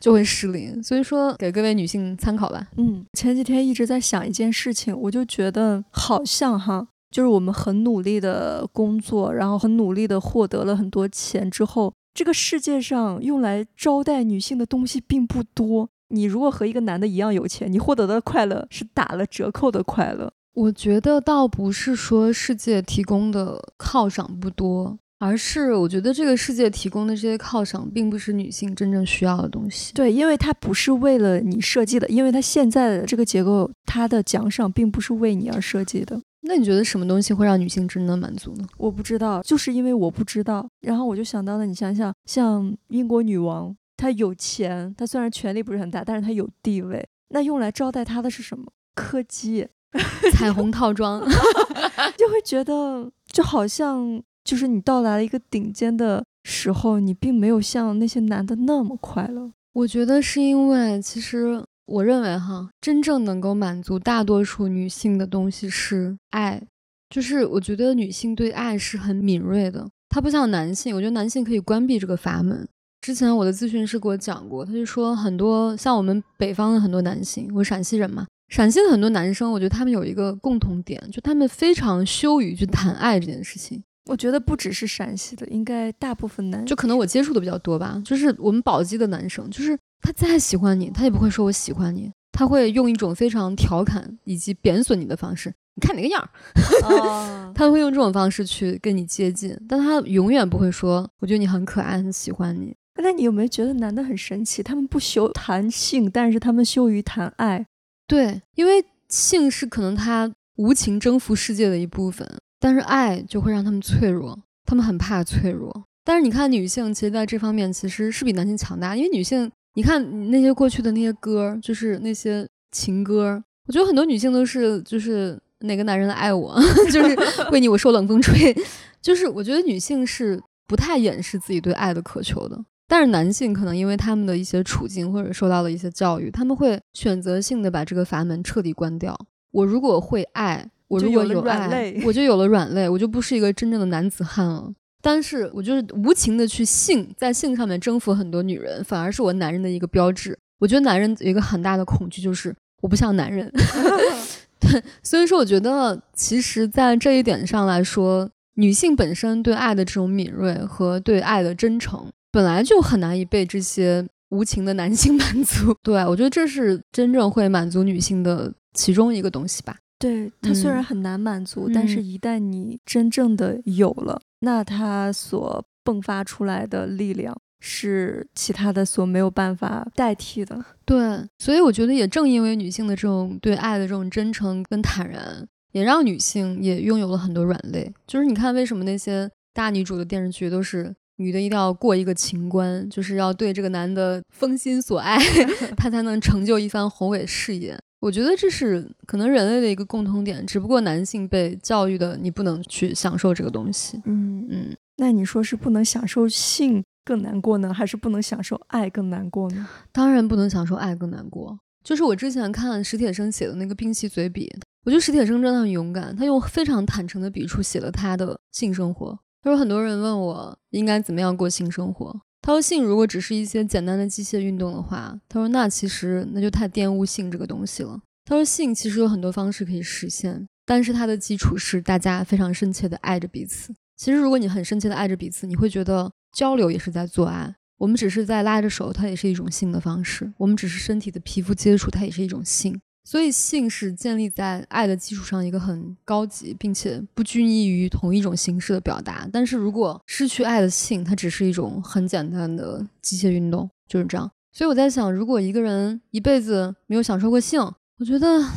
就会失灵，所以说给各位女性参考吧。嗯，前几天一直在想一件事情，我就觉得好像哈，就是我们很努力的工作，然后很努力的获得了很多钱之后，这个世界上用来招待女性的东西并不多。你如果和一个男的一样有钱，你获得的快乐是打了折扣的快乐。我觉得倒不是说世界提供的犒赏不多。而是我觉得这个世界提供的这些犒赏，并不是女性真正需要的东西。对，因为它不是为了你设计的，因为它现在的这个结构，它的奖赏并不是为你而设计的。那你觉得什么东西会让女性真的满足呢？我不知道，就是因为我不知道。然后我就想到了，你想想，像英国女王，她有钱，她虽然权力不是很大，但是她有地位。那用来招待她的是什么？柯基。彩虹套装，就会觉得就好像就是你到达了一个顶尖的时候，你并没有像那些男的那么快乐。我觉得是因为，其实我认为哈，真正能够满足大多数女性的东西是爱，就是我觉得女性对爱是很敏锐的，她不像男性，我觉得男性可以关闭这个阀门。之前我的咨询师给我讲过，他就说很多像我们北方的很多男性，我陕西人嘛，陕西的很多男生，我觉得他们有一个共同点，就他们非常羞于去谈爱这件事情。我觉得不只是陕西的，应该大部分男，就可能我接触的比较多吧，就是我们宝鸡的男生，就是他再喜欢你，他也不会说我喜欢你，他会用一种非常调侃以及贬损你的方式，你看你个样儿，他会用这种方式去跟你接近，但他永远不会说我觉得你很可爱，很喜欢你。那你有没有觉得男的很神奇？他们不羞谈性，但是他们羞于谈爱。对，因为性是可能他无情征服世界的一部分，但是爱就会让他们脆弱，他们很怕脆弱。但是你看女性，其实在这方面其实是比男性强大，因为女性，你看那些过去的那些歌，就是那些情歌，我觉得很多女性都是就是哪个男人来爱我，就是为你我受冷风吹，就是我觉得女性是不太掩饰自己对爱的渴求的。但是男性可能因为他们的一些处境或者受到了一些教育，他们会选择性的把这个阀门彻底关掉。我如果会爱，我如果有爱，我就有了软肋，我就不是一个真正的男子汉了。但是我就是无情的去性，在性上面征服很多女人，反而是我男人的一个标志。我觉得男人有一个很大的恐惧，就是我不像男人。对，所以说我觉得，其实，在这一点上来说，女性本身对爱的这种敏锐和对爱的真诚。本来就很难以被这些无情的男性 满足，对我觉得这是真正会满足女性的其中一个东西吧。对它虽然很难满足，但是一旦你真正的有了，那它所迸发出来的力量是其他的所没有办法代替的。对，所以我觉得也正因为女性的这种对爱的这种真诚跟坦然，也让女性也拥有了很多软肋。就是你看，为什么那些大女主的电视剧都是？女的一定要过一个情关，就是要对这个男的封心所爱，她才能成就一番宏伟事业。我觉得这是可能人类的一个共通点，只不过男性被教育的你不能去享受这个东西。嗯嗯，那你说是不能享受性更难过呢，还是不能享受爱更难过呢？当然不能享受爱更难过。就是我之前看史铁生写的那个《冰淇嘴笔》，我觉得史铁生真的很勇敢，他用非常坦诚的笔触写了他的性生活。他说：“很多人问我应该怎么样过性生活。他说，性如果只是一些简单的机械运动的话，他说那其实那就太玷污性这个东西了。他说，性其实有很多方式可以实现，但是它的基础是大家非常深切的爱着彼此。其实如果你很深切的爱着彼此，你会觉得交流也是在做爱。我们只是在拉着手，它也是一种性的方式。我们只是身体的皮肤接触，它也是一种性。”所以，性是建立在爱的基础上一个很高级，并且不拘泥于同一种形式的表达。但是如果失去爱的性，它只是一种很简单的机械运动，就是这样。所以我在想，如果一个人一辈子没有享受过性，我觉得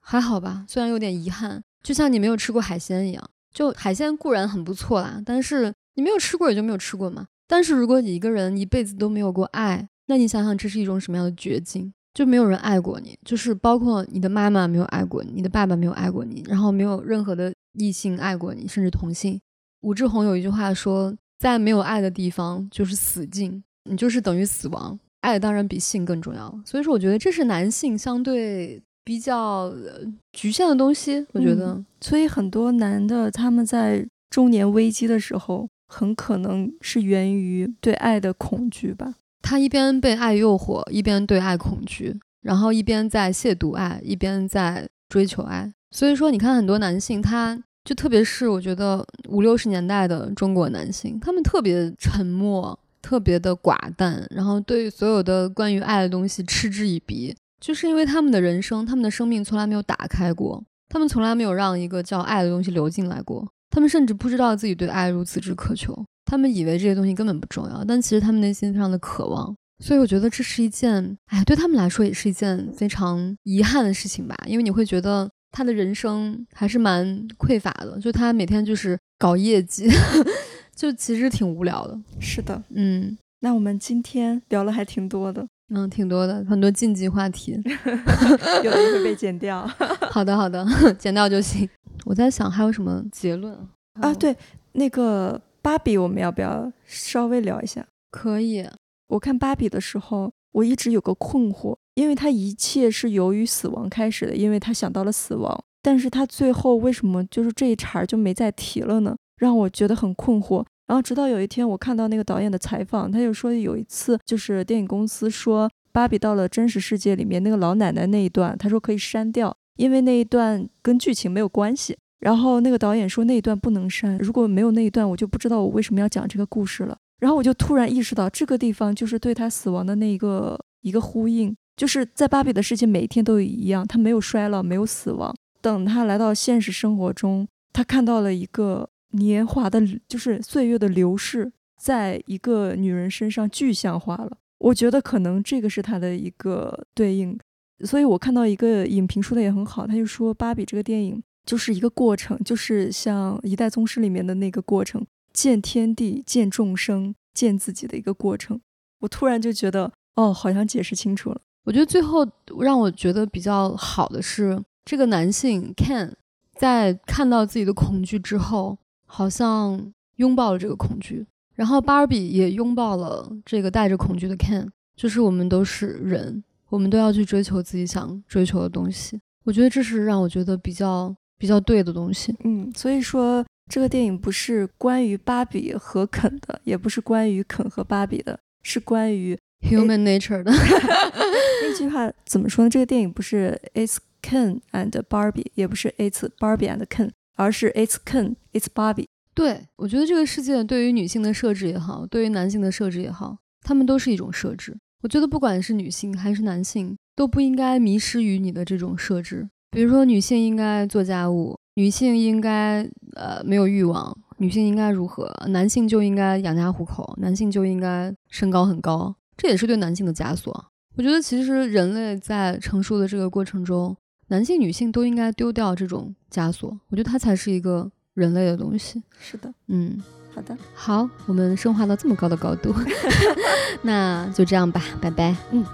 还好吧，虽然有点遗憾，就像你没有吃过海鲜一样。就海鲜固然很不错啦，但是你没有吃过也就没有吃过嘛。但是如果你一个人一辈子都没有过爱，那你想想这是一种什么样的绝境？就没有人爱过你，就是包括你的妈妈没有爱过你，你的爸爸没有爱过你，然后没有任何的异性爱过你，甚至同性。武志红有一句话说，在没有爱的地方就是死境，你就是等于死亡。爱当然比性更重要，所以说我觉得这是男性相对比较局限的东西。我觉得，所以很多男的他们在中年危机的时候，很可能是源于对爱的恐惧吧。他一边被爱诱惑，一边对爱恐惧，然后一边在亵渎爱，一边在追求爱。所以说，你看很多男性，他就特别是我觉得五六十年代的中国男性，他们特别沉默，特别的寡淡，然后对所有的关于爱的东西嗤之以鼻，就是因为他们的人生，他们的生命从来没有打开过，他们从来没有让一个叫爱的东西流进来过，他们甚至不知道自己对爱如此之渴求。他们以为这些东西根本不重要，但其实他们内心非常的渴望，所以我觉得这是一件，哎，对他们来说也是一件非常遗憾的事情吧。因为你会觉得他的人生还是蛮匮乏的，就他每天就是搞业绩，就其实挺无聊的。是的，嗯。那我们今天聊了还挺多的，嗯，挺多的，很多禁忌话题，有的会被剪掉。好的，好的，剪掉就行。我在想还有什么结论啊？对，那个芭比，我们要不要稍微聊一下？可以。我看芭比的时候，我一直有个困惑，因为他一切是由于死亡开始的，因为他想到了死亡，但是他最后为什么就是这一茬就没再提了呢？让我觉得很困惑。然后直到有一天，我看到那个导演的采访，他就说有一次就是电影公司说芭比到了真实世界里面那个老奶奶那一段，他说可以删掉，因为那一段跟剧情没有关系。然后那个导演说那一段不能删，如果没有那一段，我就不知道我为什么要讲这个故事了。然后我就突然意识到，这个地方就是对他死亡的那一个一个呼应，就是在芭比的世界，每一天都一样，他没有衰老，没有死亡。等他来到现实生活中，他看到了一个年华的，就是岁月的流逝，在一个女人身上具象化了。我觉得可能这个是他的一个对应。所以我看到一个影评说的也很好，他就说芭比这个电影就是一个过程，就是像《一代宗师》里面的那个过程。见天地，见众生，见自己的一个过程。我突然就觉得，哦，好像解释清楚了。我觉得最后让我觉得比较好的是，这个男性 Ken 在看到自己的恐惧之后，好像拥抱了这个恐惧，然后芭比也拥抱了这个带着恐惧的 Ken。就是我们都是人，我们都要去追求自己想追求的东西。我觉得这是让我觉得比较比较对的东西。嗯，所以说。这个电影不是关于芭比和肯的，也不是关于肯和芭比的，是关于 human nature 的。那句话怎么说呢？这个电影不是 It's Ken and Barbie，也不是 It's Barbie and Ken，而是 It's Ken, It's Barbie。对我觉得这个世界对于女性的设置也好，对于男性的设置也好，他们都是一种设置。我觉得不管是女性还是男性，都不应该迷失于你的这种设置。比如说，女性应该做家务。女性应该呃没有欲望，女性应该如何？男性就应该养家糊口，男性就应该身高很高，这也是对男性的枷锁。我觉得其实人类在成熟的这个过程中，男性、女性都应该丢掉这种枷锁。我觉得它才是一个人类的东西。是的，嗯，好的，好，我们升华到这么高的高度，那就这样吧，拜拜，嗯。